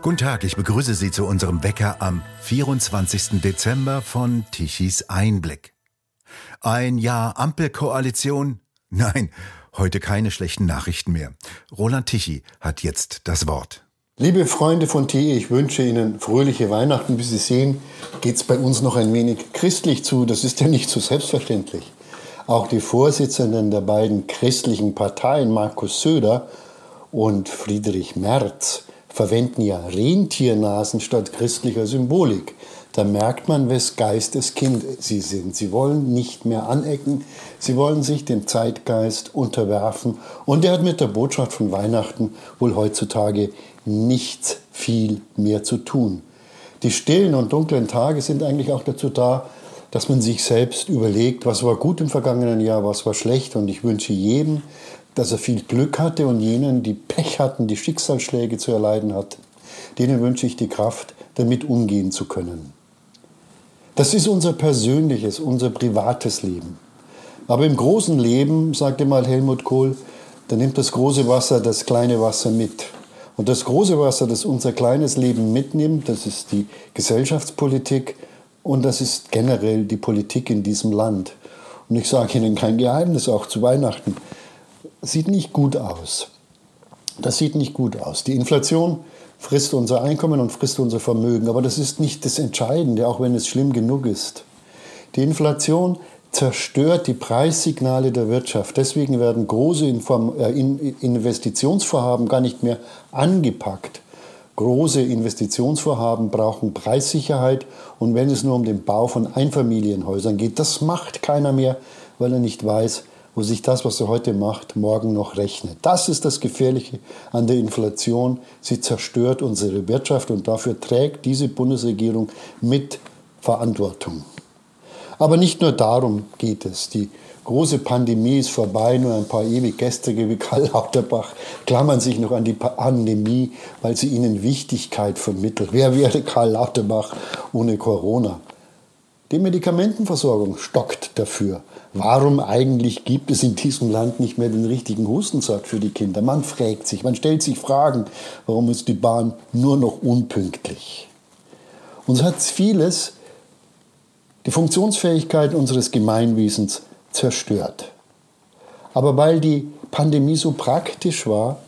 Guten Tag, ich begrüße Sie zu unserem Wecker am 24. Dezember von Tichys Einblick. Ein Jahr Ampelkoalition? Nein, heute keine schlechten Nachrichten mehr. Roland Tichy hat jetzt das Wort. Liebe Freunde von TE, ich wünsche Ihnen fröhliche Weihnachten. Wie Sie sehen, geht es bei uns noch ein wenig christlich zu. Das ist ja nicht so selbstverständlich. Auch die Vorsitzenden der beiden christlichen Parteien, Markus Söder und Friedrich Merz, verwenden ja Rentiernasen statt christlicher Symbolik. Da merkt man, wes Geistes Kind sie sind. Sie wollen nicht mehr anecken, sie wollen sich dem Zeitgeist unterwerfen. Und er hat mit der Botschaft von Weihnachten wohl heutzutage nichts viel mehr zu tun. Die stillen und dunklen Tage sind eigentlich auch dazu da, dass man sich selbst überlegt, was war gut im vergangenen Jahr, was war schlecht. Und ich wünsche jedem, dass er viel Glück hatte und jenen, die Pech hatten, die Schicksalsschläge zu erleiden hat, denen wünsche ich die Kraft, damit umgehen zu können. Das ist unser persönliches, unser privates Leben. Aber im großen Leben, sagte mal Helmut Kohl, da nimmt das große Wasser das kleine Wasser mit. Und das große Wasser, das unser kleines Leben mitnimmt, das ist die Gesellschaftspolitik und das ist generell die Politik in diesem Land. Und ich sage Ihnen kein Geheimnis, auch zu Weihnachten sieht nicht gut aus. Das sieht nicht gut aus. Die Inflation frisst unser Einkommen und frisst unser Vermögen. Aber das ist nicht das Entscheidende, auch wenn es schlimm genug ist. Die Inflation zerstört die Preissignale der Wirtschaft. Deswegen werden große äh, Investitionsvorhaben gar nicht mehr angepackt. Große Investitionsvorhaben brauchen Preissicherheit und wenn es nur um den Bau von Einfamilienhäusern geht, das macht keiner mehr, weil er nicht weiß, wo sich das, was er heute macht, morgen noch rechnet. Das ist das Gefährliche an der Inflation. Sie zerstört unsere Wirtschaft und dafür trägt diese Bundesregierung mit Verantwortung. Aber nicht nur darum geht es. Die große Pandemie ist vorbei, nur ein paar ewig Gestrige wie Karl Lauterbach klammern sich noch an die Pandemie, weil sie ihnen Wichtigkeit vermittelt. Wer wäre Karl Lauterbach ohne Corona? Die Medikamentenversorgung stockt dafür. Warum eigentlich gibt es in diesem Land nicht mehr den richtigen Hustensack für die Kinder? Man fragt sich, man stellt sich Fragen, warum ist die Bahn nur noch unpünktlich? Uns hat vieles die Funktionsfähigkeit unseres Gemeinwesens zerstört. Aber weil die Pandemie so praktisch war,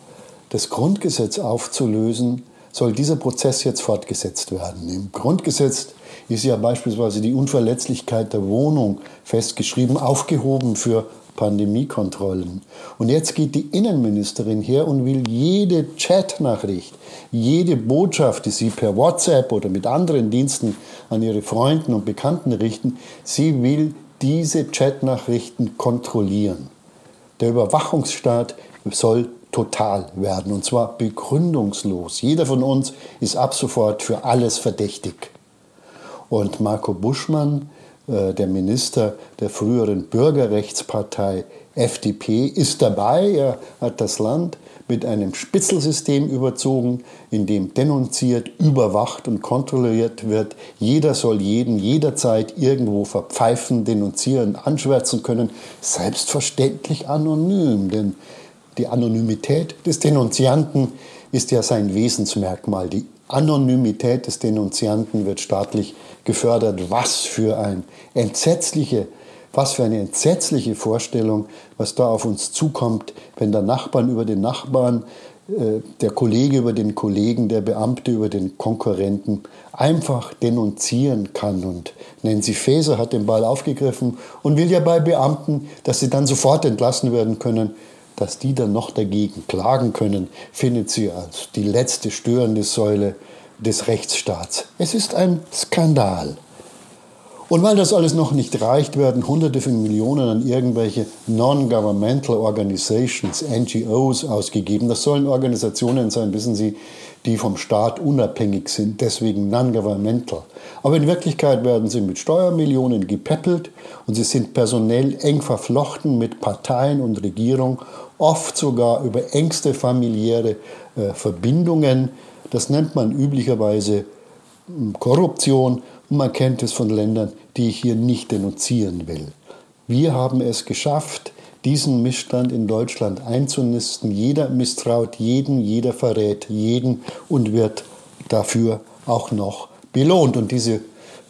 das Grundgesetz aufzulösen, soll dieser Prozess jetzt fortgesetzt werden. Im Grundgesetz ist ja beispielsweise die Unverletzlichkeit der Wohnung festgeschrieben, aufgehoben für Pandemiekontrollen. Und jetzt geht die Innenministerin her und will jede Chatnachricht, jede Botschaft, die sie per WhatsApp oder mit anderen Diensten an ihre Freunden und Bekannten richten, sie will diese Chatnachrichten kontrollieren. Der Überwachungsstaat soll total werden und zwar begründungslos. Jeder von uns ist ab sofort für alles verdächtig. Und Marco Buschmann, äh, der Minister der früheren Bürgerrechtspartei FDP, ist dabei. Er hat das Land mit einem Spitzelsystem überzogen, in dem denunziert, überwacht und kontrolliert wird. Jeder soll jeden jederzeit irgendwo verpfeifen, denunzieren, anschwärzen können. Selbstverständlich anonym, denn die Anonymität des Denunzianten ist ja sein Wesensmerkmal. Die Anonymität des Denunzianten wird staatlich gefördert. Was für ein entsetzliche, was für eine entsetzliche Vorstellung, was da auf uns zukommt, wenn der Nachbarn über den Nachbarn, äh, der Kollege über den Kollegen, der Beamte über den Konkurrenten einfach denunzieren kann. Und Nancy Faeser hat den Ball aufgegriffen und will ja bei Beamten, dass sie dann sofort entlassen werden können, dass die dann noch dagegen klagen können, findet sie als die letzte störende Säule des Rechtsstaats. Es ist ein Skandal. Und weil das alles noch nicht reicht, werden Hunderte von Millionen an irgendwelche Non-Governmental Organizations, NGOs ausgegeben. Das sollen Organisationen sein, wissen Sie, die vom Staat unabhängig sind, deswegen non-governmental. Aber in Wirklichkeit werden sie mit Steuermillionen gepäppelt und sie sind personell eng verflochten mit Parteien und Regierung, oft sogar über engste familiäre äh, Verbindungen. Das nennt man üblicherweise hm, Korruption und man kennt es von Ländern, die ich hier nicht denunzieren will. Wir haben es geschafft, diesen Missstand in Deutschland einzunisten. Jeder misstraut jeden, jeder verrät jeden und wird dafür auch noch belohnt. Und diese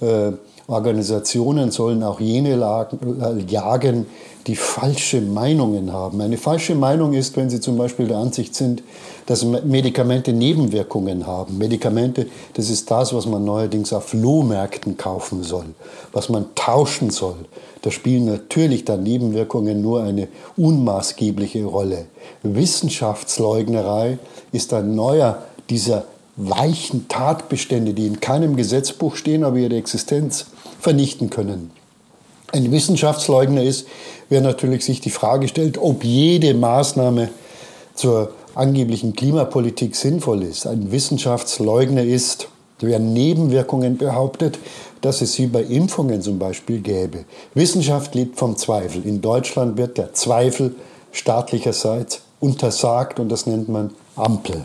äh, Organisationen sollen auch jene äh, jagen, die falsche Meinungen haben. Eine falsche Meinung ist, wenn Sie zum Beispiel der Ansicht sind, dass Medikamente Nebenwirkungen haben. Medikamente, das ist das, was man neuerdings auf Flohmärkten kaufen soll, was man tauschen soll. Da spielen natürlich dann Nebenwirkungen nur eine unmaßgebliche Rolle. Wissenschaftsleugnerei ist ein neuer dieser weichen Tatbestände, die in keinem Gesetzbuch stehen, aber ihre Existenz vernichten können. Ein Wissenschaftsleugner ist, wer natürlich sich die Frage stellt, ob jede Maßnahme zur angeblichen Klimapolitik sinnvoll ist. Ein Wissenschaftsleugner ist, wer Nebenwirkungen behauptet, dass es sie bei Impfungen zum Beispiel gäbe. Wissenschaft lebt vom Zweifel. In Deutschland wird der Zweifel staatlicherseits untersagt und das nennt man Ampel.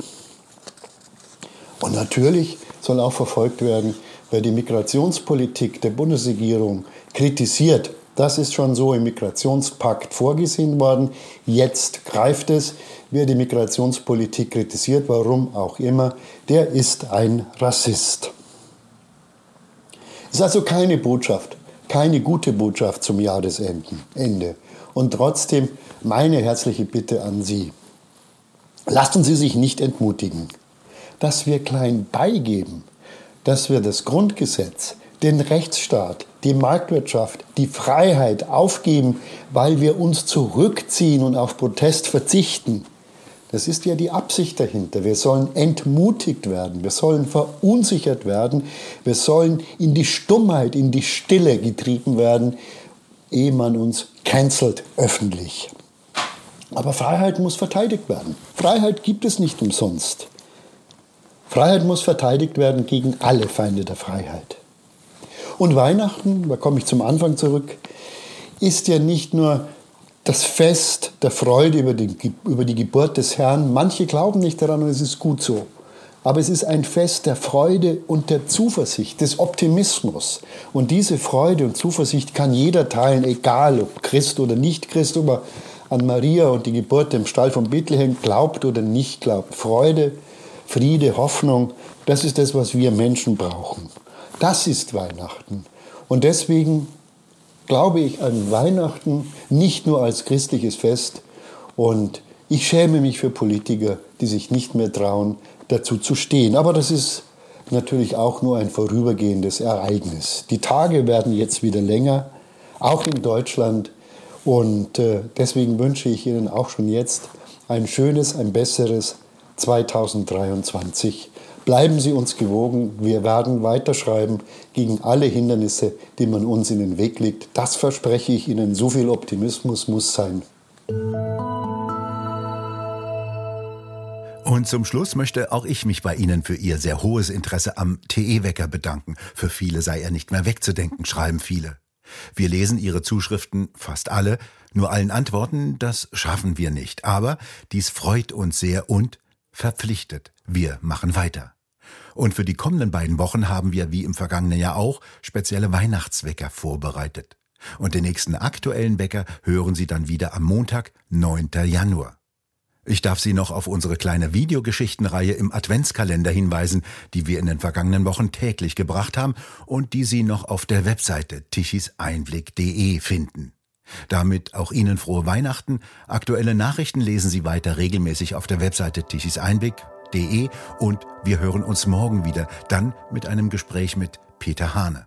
Und natürlich soll auch verfolgt werden, wer die Migrationspolitik der Bundesregierung kritisiert. Das ist schon so im Migrationspakt vorgesehen worden. Jetzt greift es. Wer die Migrationspolitik kritisiert, warum auch immer, der ist ein Rassist. Es ist also keine Botschaft, keine gute Botschaft zum Jahresende. Und trotzdem meine herzliche Bitte an Sie. Lassen Sie sich nicht entmutigen dass wir klein beigeben, dass wir das Grundgesetz, den Rechtsstaat, die Marktwirtschaft, die Freiheit aufgeben, weil wir uns zurückziehen und auf Protest verzichten. Das ist ja die Absicht dahinter. Wir sollen entmutigt werden, wir sollen verunsichert werden, wir sollen in die Stummheit, in die Stille getrieben werden, ehe man uns cancelt öffentlich. Aber Freiheit muss verteidigt werden. Freiheit gibt es nicht umsonst. Freiheit muss verteidigt werden gegen alle Feinde der Freiheit. Und Weihnachten, da komme ich zum Anfang zurück, ist ja nicht nur das Fest der Freude über die, über die Geburt des Herrn. Manche glauben nicht daran und es ist gut so. Aber es ist ein Fest der Freude und der Zuversicht, des Optimismus. Und diese Freude und Zuversicht kann jeder teilen, egal ob Christ oder nicht Christ, ob er an Maria und die Geburt im Stall von Bethlehem glaubt oder nicht glaubt. Freude Friede, Hoffnung, das ist das, was wir Menschen brauchen. Das ist Weihnachten. Und deswegen glaube ich an Weihnachten nicht nur als christliches Fest. Und ich schäme mich für Politiker, die sich nicht mehr trauen, dazu zu stehen. Aber das ist natürlich auch nur ein vorübergehendes Ereignis. Die Tage werden jetzt wieder länger, auch in Deutschland. Und äh, deswegen wünsche ich Ihnen auch schon jetzt ein schönes, ein besseres, 2023. Bleiben Sie uns gewogen. Wir werden weiterschreiben gegen alle Hindernisse, die man uns in den Weg legt. Das verspreche ich Ihnen. So viel Optimismus muss sein. Und zum Schluss möchte auch ich mich bei Ihnen für Ihr sehr hohes Interesse am TE-Wecker bedanken. Für viele sei er nicht mehr wegzudenken, schreiben viele. Wir lesen Ihre Zuschriften, fast alle, nur allen antworten, das schaffen wir nicht. Aber dies freut uns sehr und verpflichtet. Wir machen weiter. Und für die kommenden beiden Wochen haben wir, wie im vergangenen Jahr auch, spezielle Weihnachtswecker vorbereitet. Und den nächsten aktuellen Wecker hören Sie dann wieder am Montag, 9. Januar. Ich darf Sie noch auf unsere kleine Videogeschichtenreihe im Adventskalender hinweisen, die wir in den vergangenen Wochen täglich gebracht haben und die Sie noch auf der Webseite tichiseinblick.de finden. Damit auch Ihnen frohe Weihnachten. Aktuelle Nachrichten lesen Sie weiter regelmäßig auf der Webseite tichiseinblick.de und wir hören uns morgen wieder, dann mit einem Gespräch mit Peter Hane.